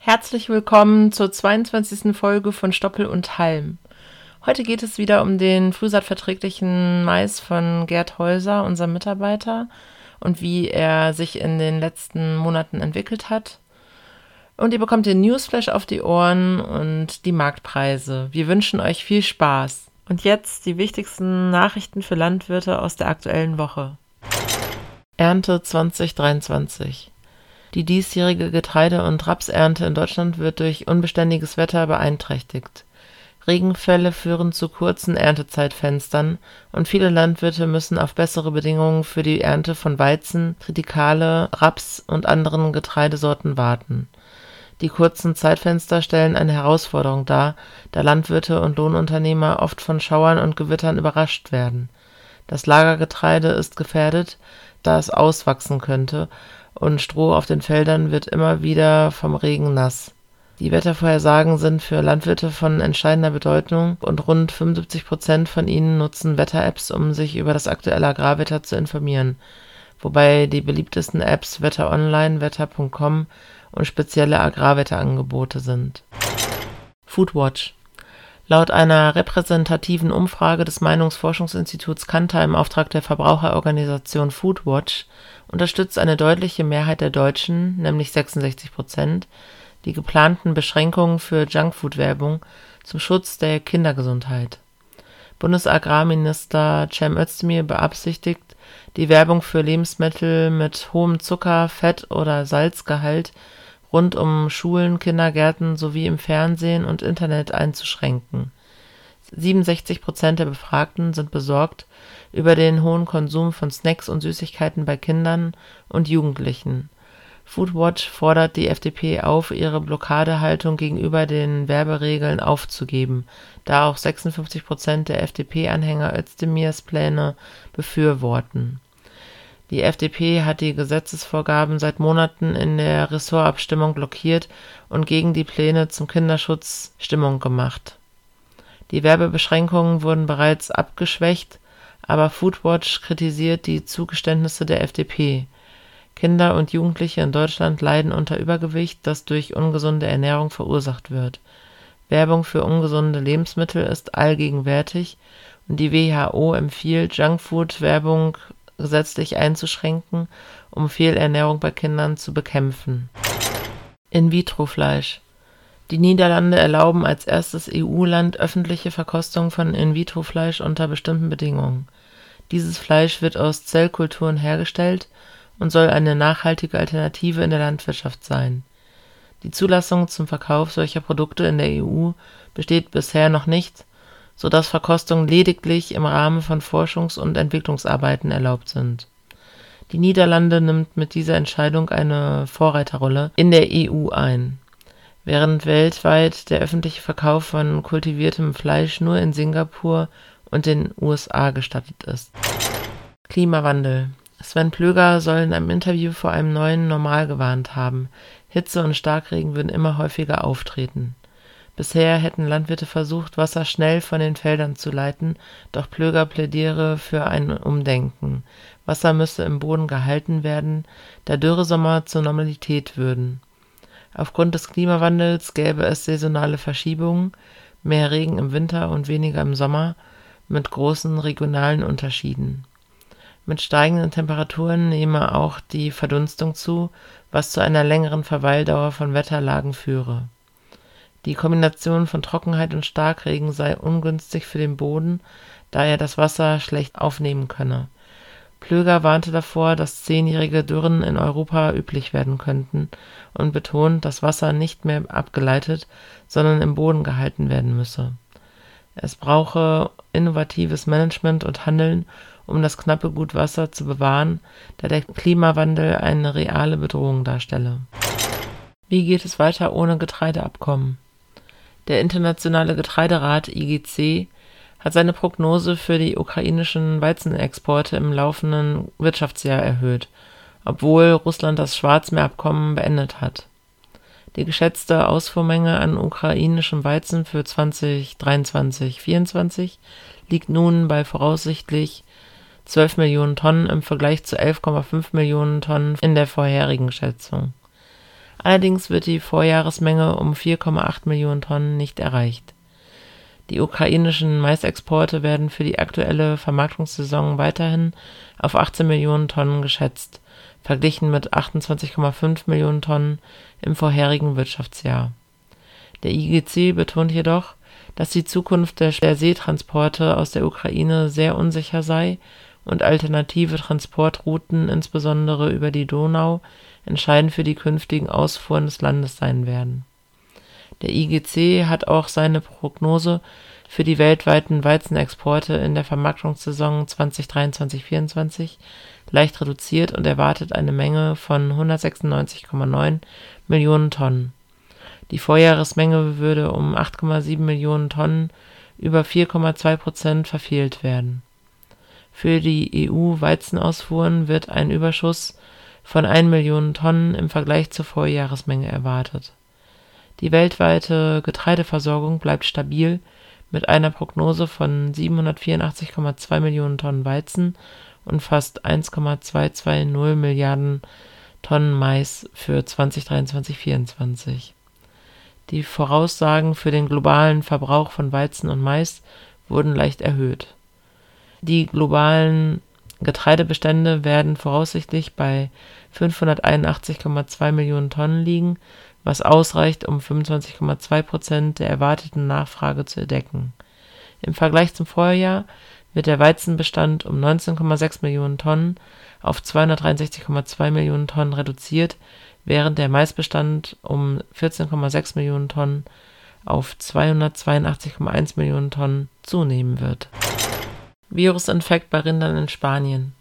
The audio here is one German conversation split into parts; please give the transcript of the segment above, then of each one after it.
Herzlich willkommen zur 22. Folge von Stoppel und Halm. Heute geht es wieder um den frühsaatverträglichen Mais von Gerd Häuser, unserem Mitarbeiter, und wie er sich in den letzten Monaten entwickelt hat. Und ihr bekommt den Newsflash auf die Ohren und die Marktpreise. Wir wünschen euch viel Spaß. Und jetzt die wichtigsten Nachrichten für Landwirte aus der aktuellen Woche. Ernte 2023. Die diesjährige Getreide- und Rapsernte in Deutschland wird durch unbeständiges Wetter beeinträchtigt. Regenfälle führen zu kurzen Erntezeitfenstern und viele Landwirte müssen auf bessere Bedingungen für die Ernte von Weizen, Tritikale, Raps und anderen Getreidesorten warten. Die kurzen Zeitfenster stellen eine Herausforderung dar, da Landwirte und Lohnunternehmer oft von Schauern und Gewittern überrascht werden. Das Lagergetreide ist gefährdet, da es auswachsen könnte und Stroh auf den Feldern wird immer wieder vom Regen nass. Die Wettervorhersagen sind für Landwirte von entscheidender Bedeutung und rund 75 Prozent von ihnen nutzen Wetter-Apps, um sich über das aktuelle Agrarwetter zu informieren, wobei die beliebtesten Apps Wetter Online, Wetter.com und spezielle Agrarwetterangebote sind. Foodwatch Laut einer repräsentativen Umfrage des Meinungsforschungsinstituts Kantar im Auftrag der Verbraucherorganisation Foodwatch unterstützt eine deutliche Mehrheit der Deutschen nämlich 66 Prozent) die geplanten Beschränkungen für Junkfood-Werbung zum Schutz der Kindergesundheit. Bundesagrarminister Cem Özdemir beabsichtigt, die Werbung für Lebensmittel mit hohem Zucker Fett oder Salzgehalt rund um Schulen, Kindergärten sowie im Fernsehen und Internet einzuschränken. 67 Prozent der Befragten sind besorgt über den hohen Konsum von Snacks und Süßigkeiten bei Kindern und Jugendlichen. Foodwatch fordert die FDP auf, ihre Blockadehaltung gegenüber den Werberegeln aufzugeben, da auch 56 Prozent der FDP-Anhänger Özdemirs Pläne befürworten die FDP hat die Gesetzesvorgaben seit Monaten in der Ressortabstimmung blockiert und gegen die Pläne zum Kinderschutz Stimmung gemacht. Die Werbebeschränkungen wurden bereits abgeschwächt, aber Foodwatch kritisiert die Zugeständnisse der FDP. Kinder und Jugendliche in Deutschland leiden unter Übergewicht, das durch ungesunde Ernährung verursacht wird. Werbung für ungesunde Lebensmittel ist allgegenwärtig und die WHO empfiehlt Junkfood-Werbung gesetzlich einzuschränken, um Fehlernährung bei Kindern zu bekämpfen. In-vitro-Fleisch Die Niederlande erlauben als erstes EU-Land öffentliche Verkostung von In-vitro-Fleisch unter bestimmten Bedingungen. Dieses Fleisch wird aus Zellkulturen hergestellt und soll eine nachhaltige Alternative in der Landwirtschaft sein. Die Zulassung zum Verkauf solcher Produkte in der EU besteht bisher noch nicht so dass Verkostungen lediglich im Rahmen von Forschungs und Entwicklungsarbeiten erlaubt sind. Die Niederlande nimmt mit dieser Entscheidung eine Vorreiterrolle in der EU ein. Während weltweit der öffentliche Verkauf von kultiviertem Fleisch nur in Singapur und den USA gestattet ist. Klimawandel Sven Plöger soll in einem Interview vor einem neuen Normal gewarnt haben. Hitze und Starkregen würden immer häufiger auftreten Bisher hätten Landwirte versucht, Wasser schnell von den Feldern zu leiten, doch Plöger plädiere für ein Umdenken. Wasser müsse im Boden gehalten werden, da Dürresommer zur Normalität würden. Aufgrund des Klimawandels gäbe es saisonale Verschiebungen, mehr Regen im Winter und weniger im Sommer, mit großen regionalen Unterschieden. Mit steigenden Temperaturen nehme auch die Verdunstung zu, was zu einer längeren Verweildauer von Wetterlagen führe die Kombination von Trockenheit und Starkregen sei ungünstig für den Boden, da er das Wasser schlecht aufnehmen könne. Plöger warnte davor, dass zehnjährige Dürren in Europa üblich werden könnten und betont, dass Wasser nicht mehr abgeleitet, sondern im Boden gehalten werden müsse. Es brauche innovatives Management und Handeln, um das knappe Gut Wasser zu bewahren, da der Klimawandel eine reale Bedrohung darstelle. Wie geht es weiter ohne Getreideabkommen? Der Internationale Getreiderat (IGC) hat seine Prognose für die ukrainischen Weizenexporte im laufenden Wirtschaftsjahr erhöht, obwohl Russland das Schwarzmeerabkommen beendet hat. Die geschätzte Ausfuhrmenge an ukrainischem Weizen für 2023/24 liegt nun bei voraussichtlich 12 Millionen Tonnen im Vergleich zu 11,5 Millionen Tonnen in der vorherigen Schätzung. Allerdings wird die Vorjahresmenge um 4,8 Millionen Tonnen nicht erreicht. Die ukrainischen Maisexporte werden für die aktuelle Vermarktungssaison weiterhin auf 18 Millionen Tonnen geschätzt, verglichen mit 28,5 Millionen Tonnen im vorherigen Wirtschaftsjahr. Der IGC betont jedoch, dass die Zukunft der Seetransporte aus der Ukraine sehr unsicher sei und alternative Transportrouten, insbesondere über die Donau, entscheidend für die künftigen Ausfuhren des Landes sein werden. Der IGC hat auch seine Prognose für die weltweiten Weizenexporte in der Vermarktungssaison 2023/24 leicht reduziert und erwartet eine Menge von 196,9 Millionen Tonnen. Die Vorjahresmenge würde um 8,7 Millionen Tonnen (über 4,2 Prozent) verfehlt werden. Für die EU-Weizenausfuhren wird ein Überschuss von 1 Million Tonnen im Vergleich zur Vorjahresmenge erwartet. Die weltweite Getreideversorgung bleibt stabil mit einer Prognose von 784,2 Millionen Tonnen Weizen und fast 1,220 Milliarden Tonnen Mais für 2023/24. Die Voraussagen für den globalen Verbrauch von Weizen und Mais wurden leicht erhöht. Die globalen Getreidebestände werden voraussichtlich bei 581,2 Millionen Tonnen liegen, was ausreicht, um 25,2 Prozent der erwarteten Nachfrage zu decken. Im Vergleich zum Vorjahr wird der Weizenbestand um 19,6 Millionen Tonnen auf 263,2 Millionen Tonnen reduziert, während der Maisbestand um 14,6 Millionen Tonnen auf 282,1 Millionen Tonnen zunehmen wird. Virusinfekt bei Rindern in Spanien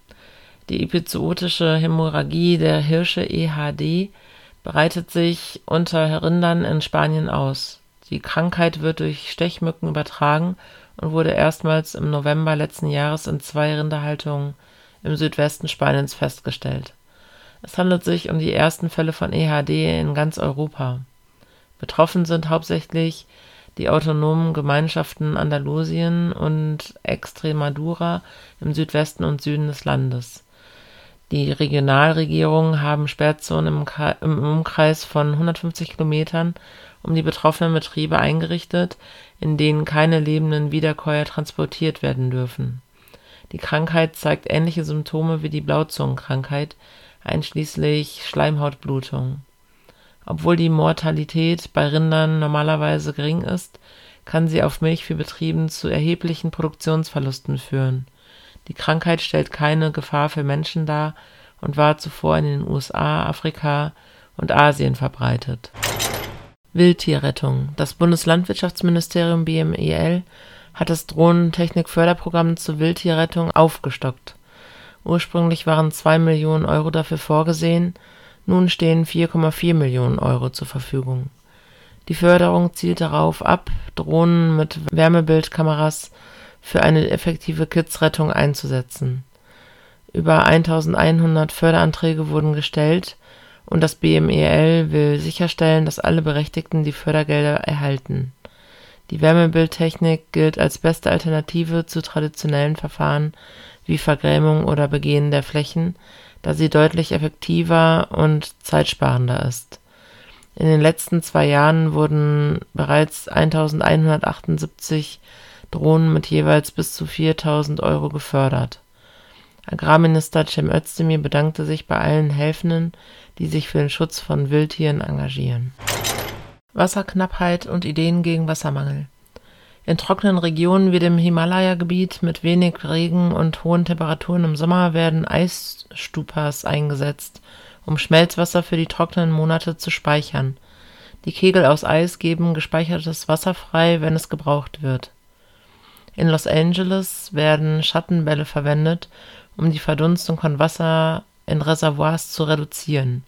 Die epizootische Hämorrhagie der Hirsche (EHD) breitet sich unter Rindern in Spanien aus. Die Krankheit wird durch Stechmücken übertragen und wurde erstmals im November letzten Jahres in zwei Rinderhaltungen im Südwesten Spaniens festgestellt es handelt sich um die ersten Fälle von EHD in ganz Europa. Betroffen sind hauptsächlich die autonomen Gemeinschaften Andalusien und Extremadura im Südwesten und Süden des Landes. Die Regionalregierungen haben Sperrzonen im, Umkreis von 150 Kilometern um die betroffenen Betriebe eingerichtet, in denen keine lebenden Wiederkäuer transportiert werden dürfen. Die Krankheit zeigt ähnliche Symptome wie die Blauzungenkrankheit, einschließlich Schleimhautblutung. Obwohl die Mortalität bei Rindern normalerweise gering ist, kann sie auf Milchviehbetrieben zu erheblichen Produktionsverlusten führen. Die Krankheit stellt keine Gefahr für Menschen dar und war zuvor in den USA, Afrika und Asien verbreitet. Wildtierrettung Das Bundeslandwirtschaftsministerium BMEL hat das Drohnentechnik-Förderprogramm zur Wildtierrettung aufgestockt Ursprünglich waren 2 Millionen Euro dafür vorgesehen, nun stehen 4,4 Millionen Euro zur Verfügung. Die Förderung zielt darauf ab, Drohnen mit Wärmebildkameras für eine effektive Kidsrettung einzusetzen. Über 1100 Förderanträge wurden gestellt und das BMEL will sicherstellen, dass alle Berechtigten die Fördergelder erhalten. Die Wärmebildtechnik gilt als beste Alternative zu traditionellen Verfahren wie Vergrämung oder Begehen der Flächen, da sie deutlich effektiver und zeitsparender ist. In den letzten zwei Jahren wurden bereits 1178 Drohnen mit jeweils bis zu 4000 Euro gefördert. Agrarminister Cem Özdemir bedankte sich bei allen Helfenden, die sich für den Schutz von Wildtieren engagieren. Wasserknappheit und Ideen gegen Wassermangel in trockenen Regionen wie dem Himalaya-Gebiet mit wenig Regen und hohen Temperaturen im Sommer werden Eisstupas eingesetzt, um Schmelzwasser für die trockenen Monate zu speichern. Die Kegel aus Eis geben gespeichertes Wasser frei, wenn es gebraucht wird. In Los Angeles werden Schattenbälle verwendet, um die Verdunstung von Wasser in Reservoirs zu reduzieren.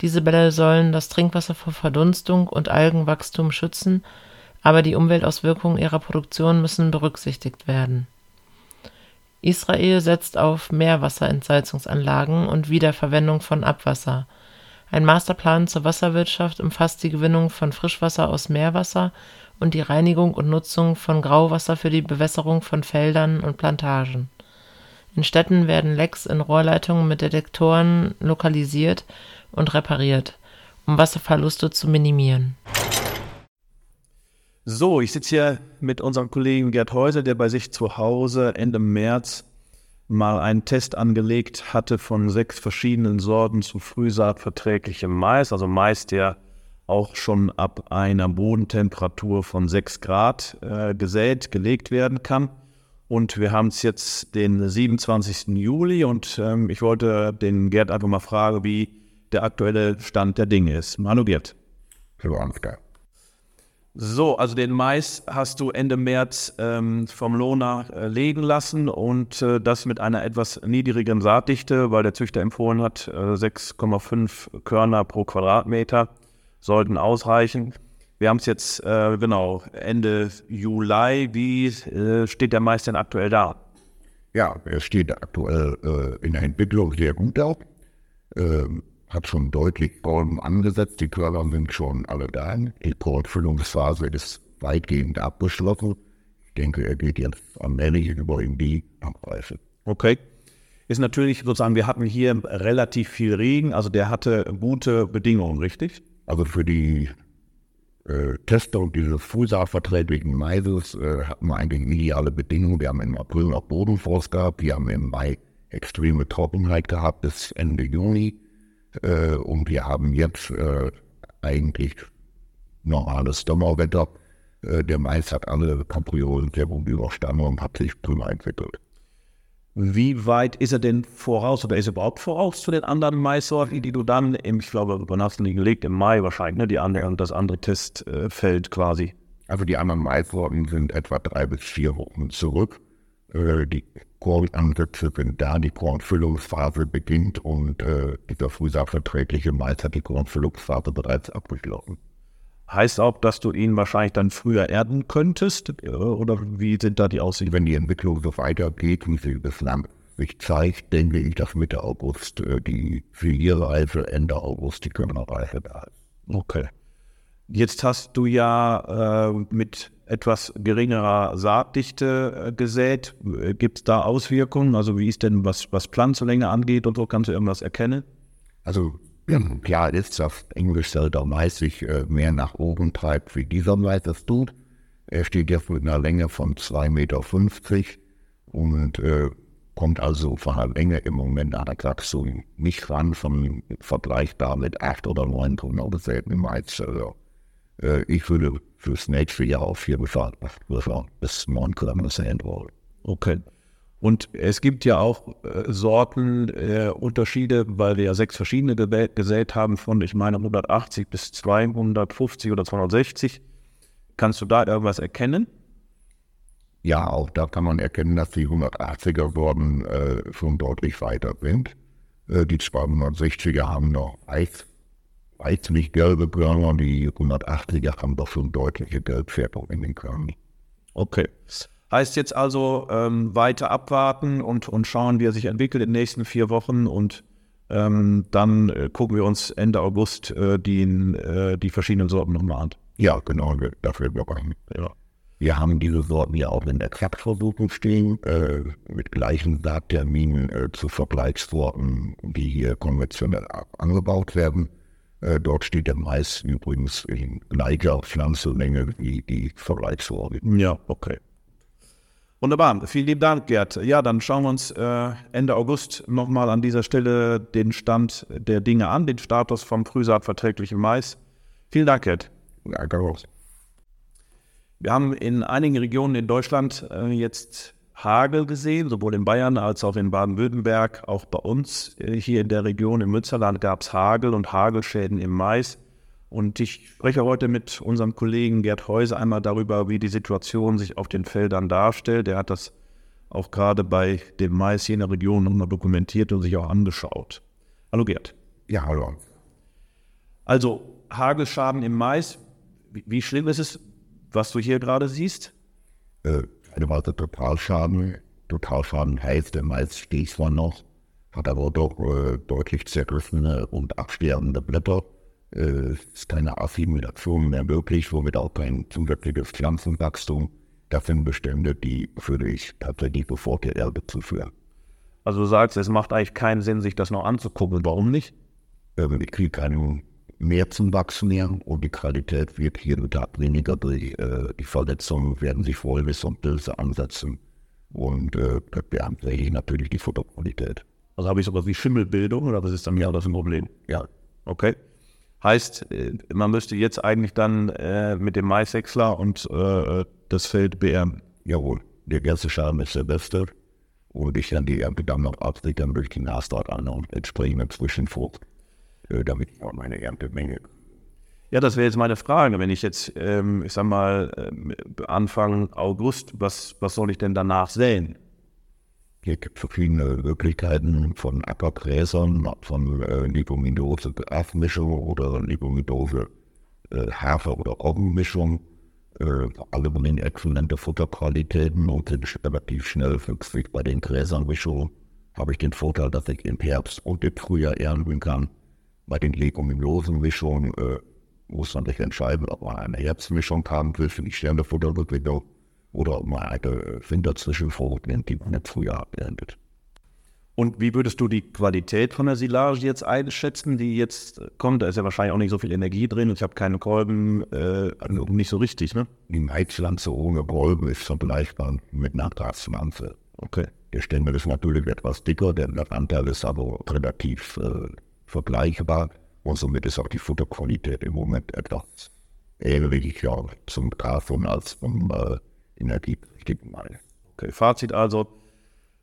Diese Bälle sollen das Trinkwasser vor Verdunstung und Algenwachstum schützen aber die Umweltauswirkungen ihrer Produktion müssen berücksichtigt werden. Israel setzt auf Meerwasserentsalzungsanlagen und Wiederverwendung von Abwasser. Ein Masterplan zur Wasserwirtschaft umfasst die Gewinnung von Frischwasser aus Meerwasser und die Reinigung und Nutzung von Grauwasser für die Bewässerung von Feldern und Plantagen. In Städten werden Lecks in Rohrleitungen mit Detektoren lokalisiert und repariert, um Wasserverluste zu minimieren. So, ich sitze hier mit unserem Kollegen Gerd Häuser, der bei sich zu Hause Ende März mal einen Test angelegt hatte von sechs verschiedenen Sorten zu frühsaatverträglichem Mais, also Mais, der auch schon ab einer Bodentemperatur von 6 Grad äh, gesät, gelegt werden kann. Und wir haben es jetzt den 27. Juli und ähm, ich wollte den Gerd einfach mal fragen, wie der aktuelle Stand der Dinge ist. Hallo Gerd. Hallo Ansgar. So, also den Mais hast du Ende März ähm, vom Lohner äh, legen lassen und äh, das mit einer etwas niedrigeren Saatdichte, weil der Züchter empfohlen hat, äh, 6,5 Körner pro Quadratmeter sollten ausreichen. Wir haben es jetzt, äh, genau, Ende Juli. Wie äh, steht der Mais denn aktuell da? Ja, er steht aktuell äh, in der Entwicklung sehr gut da. Ähm, hat schon deutlich Bäume angesetzt. Die Körner sind schon alle da. Die Portfüllungsphase ist weitgehend abgeschlossen. Ich denke, er geht jetzt allmählich über in die Abreife. Okay. Ist natürlich sozusagen, wir hatten hier relativ viel Regen, also der hatte gute Bedingungen, richtig? Also für die äh, Testung dieses Frühsaatverträglichen Maises äh, hatten wir eigentlich ideale Bedingungen. Wir haben im April noch Bodenfrost gehabt, wir haben im Mai extreme Trockenheit gehabt bis Ende Juni. Äh, und wir haben jetzt äh, eigentlich normales Sommerwetter. Äh, der Mais hat alle Kapriolen sehr gut überstanden und hat sich prima entwickelt. Wie weit ist er denn voraus oder ist er überhaupt voraus zu den anderen Maissorten, die du dann, im, ich glaube, du die gelegt? Im Mai wahrscheinlich, ne? Die andere, das andere Testfeld quasi. Also die anderen Maissorten sind etwa drei bis vier Wochen zurück. Die Kornansätze sind da, die Kornfüllungsphase beginnt und äh, dieser frühsaatverträgliche Mais hat die Kornfüllungsphase bereits abgeschlossen. Heißt auch, dass du ihn wahrscheinlich dann früher ernten könntest? Oder wie sind da die Aussichten? Wenn die Entwicklung so weitergeht, wie sie bislang sich zeigt, denke ich, dass Mitte August äh, die Filierreife, Ende August die Körnerreife da ist. Okay. Jetzt hast du ja äh, mit etwas geringerer Saatdichte äh, gesät. Gibt es da Auswirkungen? Also wie ist denn, was, was Pflanzenlänge angeht und so, kannst du irgendwas erkennen? Also klar ist, dass Englischselter Mais sich äh, mehr nach oben treibt, wie dieser Mais es tut. Er steht jetzt mit einer Länge von 2,50 Meter und äh, kommt also von der Länge im Moment an der Wachstum nicht ran, von vergleichbar mit 8 oder 9 Tonnen gesäten Mais. Also, äh, ich würde fürs nächste Jahr auf jeden Fall bis 9 Kilometer sehen wollen. Okay. Und es gibt ja auch äh, Sorten, äh, weil wir ja sechs verschiedene gesät haben, von, ich meine, 180 bis 250 oder 260. Kannst du da irgendwas erkennen? Ja, auch da kann man erkennen, dass die 180er Sorten äh, schon deutlich weiter sind. Äh, die 260er haben noch weiß, weißlich gelbe Körner, die 180er haben doch schon deutliche Gelbfärbung in den Körnern. Okay. Heißt jetzt also ähm, weiter abwarten und, und schauen, wie er sich entwickelt in den nächsten vier Wochen und ähm, dann äh, gucken wir uns Ende August äh, die, äh, die verschiedenen Sorten nochmal an. Ja, genau, dafür wir rein. Ja. Wir haben diese Sorten ja auch in der Kraftversuchung stehen, äh, mit gleichen Saatterminen äh, zu Vergleichssorten, die hier konventionell angebaut werden. Äh, dort steht der Mais übrigens in gleicher Pflanzenlänge wie die Vergleichssorten. Ja, okay. Wunderbar, vielen lieben Dank, Gerd. Ja, dann schauen wir uns äh, Ende August nochmal an dieser Stelle den Stand der Dinge an, den Status vom frühsaatverträglichen Mais. Vielen Dank, Gerd. Danke auch. Wir haben in einigen Regionen in Deutschland äh, jetzt Hagel gesehen, sowohl in Bayern als auch in Baden-Württemberg. Auch bei uns äh, hier in der Region im Münsterland gab es Hagel und Hagelschäden im Mais. Und ich spreche heute mit unserem Kollegen Gerd Heuse einmal darüber, wie die Situation sich auf den Feldern darstellt. Er hat das auch gerade bei dem Mais hier in der Region nochmal dokumentiert und sich auch angeschaut. Hallo Gerd. Ja, hallo. Also Hagelschaden im Mais, wie, wie schlimm ist es? was du hier gerade siehst? Äh, teilweise Totalschaden. Totalschaden heißt, der Mais steht zwar noch, hat aber doch äh, deutlich zerrissene und absterbende Blätter. Äh, ist keine Assimilation mehr möglich, womit auch kein zusätzliches Pflanzenwachstum. Das sind Bestände, die würde ich tatsächlich sofort der Erde zuführen. Also du sagst, es macht eigentlich keinen Sinn, sich das noch anzugucken. Warum nicht? Äh, ich kriege keinen mehr zum Wachsen und die Qualität wird hier und da weniger. Die, äh, die Verletzungen werden sich bis und Pilze ansetzen und äh, beeinträchtigt natürlich die Futterqualität. Also habe ich sowas wie Schimmelbildung oder was ist dann ja das ein Problem? Ja. Okay. Heißt, äh, man müsste jetzt eigentlich dann äh, mit dem Maishäcksler und äh, das Feld beerben. Jawohl, der ganze Schaden ist der beste. Und ich kann die Ernte dann noch absichern durch die Nasdort an und entsprechende Zwischenfrucht, äh, damit ich auch meine Erntemenge. Ja, das wäre jetzt meine Frage. Wenn ich jetzt, ähm, ich sag mal, äh, Anfang August, was, was soll ich denn danach säen? Hier gibt es verschiedene Möglichkeiten von Ackergräsern, von äh, Leguminosen Grasmischung oder Leguminosen äh, Hafer- oder Roggenmischung. Äh, alle bringen exzellente Futterqualitäten und sind relativ schnell füchsig. Bei den Gräsermischungen habe ich den Vorteil, dass ich im Herbst und im Frühjahr ernten kann. Bei den Leguminosenmischungen äh, muss man sich entscheiden, ob man eine Herbstmischung haben will für die Sternefutterentwicklung oder ob man eine Winterzwischenfrucht nimmt, die man im Frühjahr erntet. Und wie würdest du die Qualität von der Silage jetzt einschätzen, die jetzt kommt? Da ist ja wahrscheinlich auch nicht so viel Energie drin und ich habe keine Kolben, äh, also nicht so richtig, ne? Die Maizpflanze ohne Kolben ist vergleichbar mit einer Graspflanze. Okay. Der Stängel ist natürlich etwas dicker, der Anteil ist aber relativ äh, vergleichbar und somit ist auch die Futterqualität im Moment etwas ähnlicher zum Gras als zum äh, energiepflichtigen Mais. Okay, Fazit also,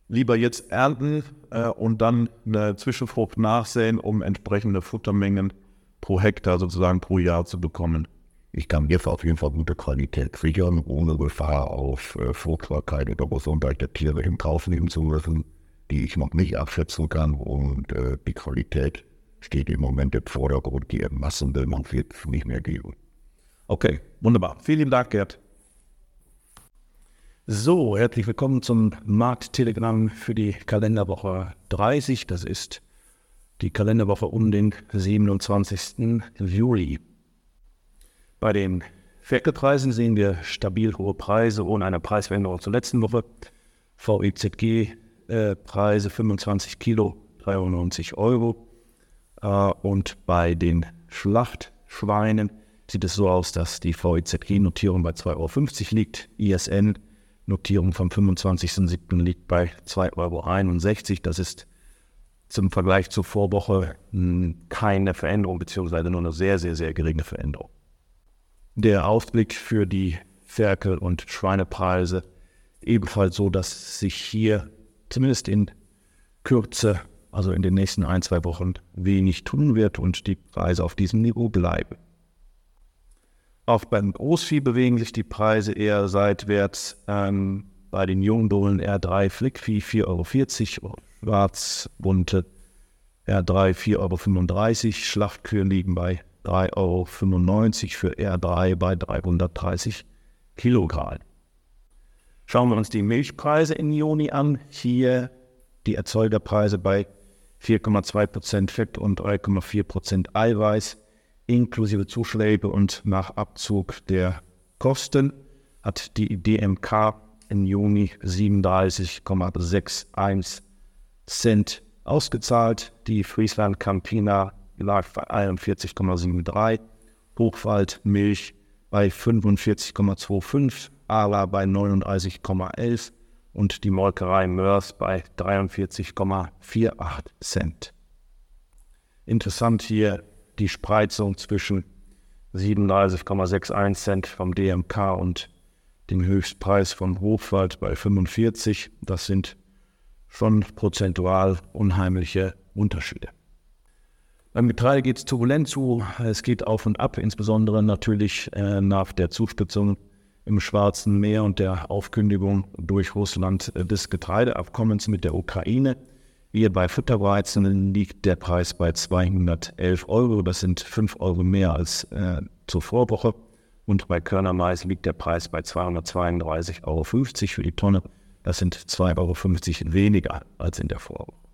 lieber jetzt ernten äh, und dann eine Zwischenfrucht nachsäen, um entsprechende Futtermengen pro Hektar sozusagen pro Jahr zu bekommen. Ich kann jetzt auf jeden Fall gute Qualität sichern, ohne Gefahr auf äh, Fruchtbarkeit oder Gesundheit der Tiere in Kauf nehmen zu müssen, die ich noch nicht abschätzen kann. Und äh, die Qualität steht im Moment im Vordergrund. Die Massen will man jetzt nicht mehr geben. Okay, wunderbar. Vielen Dank, Gerd. So, herzlich willkommen zum Markttelegramm für die Kalenderwoche 30. Das ist die Kalenderwoche um den 27. Juli. Bei den Ferkelpreisen sehen wir stabil hohe Preise ohne eine Preisveränderung zur letzten Woche. VIZG-Preise äh, 25 Kilo 93 Euro. Äh, und bei den Schlachtschweinen sieht es so aus, dass die VIZG-Notierung bei 2,50 Euro liegt. ISN Notierung vom 25.07. liegt bei 2,61 Euro. Das ist zum Vergleich zur Vorwoche keine Veränderung, beziehungsweise nur eine sehr, sehr, sehr geringe Veränderung. Der Ausblick für die Ferkel- und Schweinepreise ebenfalls so, dass sich hier zumindest in Kürze, also in den nächsten ein, zwei Wochen, wenig tun wird und die Preise auf diesem Niveau bleiben. Auch beim Großvieh bewegen sich die Preise eher seitwärts. Ähm, bei den Jungbullen R3 Flickvieh 4,40 Euro, Schwarzbunte R3 4,35 Euro, Schlachtkühe liegen bei 3,95 Euro für R3 bei 330 Kilogramm. Schauen wir uns die Milchpreise in Juni an. Hier die Erzeugerpreise bei 4,2% Fett und 3,4% Eiweiß inklusive Zuschläge und nach Abzug der Kosten hat die DMK im Juni 37,61 Cent ausgezahlt. Die Friesland Campina lag bei 41,73, Hochwald Milch bei 45,25, Ala bei 39,11 und die Molkerei Mörs bei 43,48 Cent. Interessant hier die Spreizung zwischen 37,61 Cent vom DMK und dem Höchstpreis vom Hochwald bei 45. Das sind schon prozentual unheimliche Unterschiede. Beim Getreide geht es turbulent zu. Es geht auf und ab, insbesondere natürlich äh, nach der Zuspitzung im Schwarzen Meer und der Aufkündigung durch Russland des Getreideabkommens mit der Ukraine. Hier bei Futterweizen liegt der Preis bei 211 Euro. Das sind 5 Euro mehr als äh, zur Vorwoche. und bei Körnermais liegt der Preis bei 232,50 Euro für die Tonne. Das sind 2,50 Euro weniger als in der Vorwoche.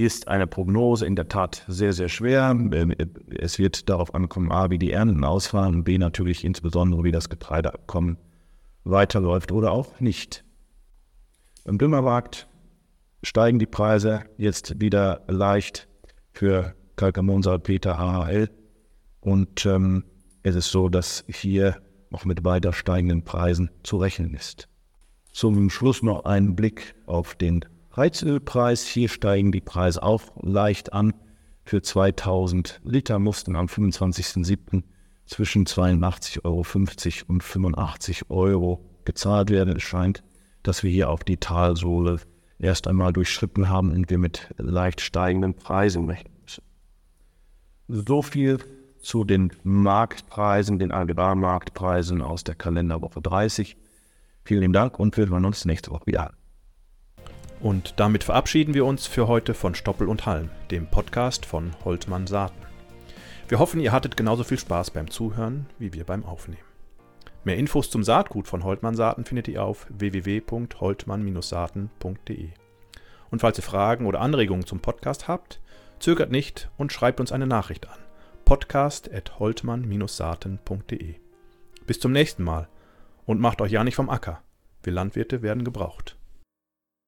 Ist eine Prognose in der Tat sehr, sehr schwer. Ähm, es wird darauf ankommen, A, wie die Ernten ausfallen und B, natürlich insbesondere, wie das Getreideabkommen weiterläuft oder auch nicht. Im Düngermarkt steigen die Preise jetzt wieder leicht für Kalkamonsalpeter HHL und ähm, es ist so, dass hier noch mit weiter steigenden Preisen zu rechnen ist. Zum Schluss noch ein Blick auf den Heizölpreis. Hier steigen die Preise auch leicht an. Für 2000 Liter mussten am 25.07. zwischen 82,50 Euro und 85 Euro gezahlt werden. Es scheint, dass wir hier auf die Talsohle erst einmal durchschritten haben und wir mit leicht steigenden Preisen rechnen. So viel zu den Marktpreisen, den Agrarmarktpreisen aus der Kalenderwoche 30. Vielen lieben Dank und wir hören uns nächste Woche wieder. Und damit verabschieden wir uns für heute von Stoppel und Halm, dem Podcast von Holtmann Saaten. Wir hoffen, ihr hattet genauso viel Spaß beim Zuhören wie wir beim Aufnehmen. Mehr Infos zum Saatgut von Holtmann Saaten findet ihr auf www.holtmann-saaten.de. Und falls ihr Fragen oder Anregungen zum Podcast habt, zögert nicht und schreibt uns eine Nachricht an podcast.holtmann-saaten.de. Bis zum nächsten Mal und macht euch ja nicht vom Acker. Wir Landwirte werden gebraucht.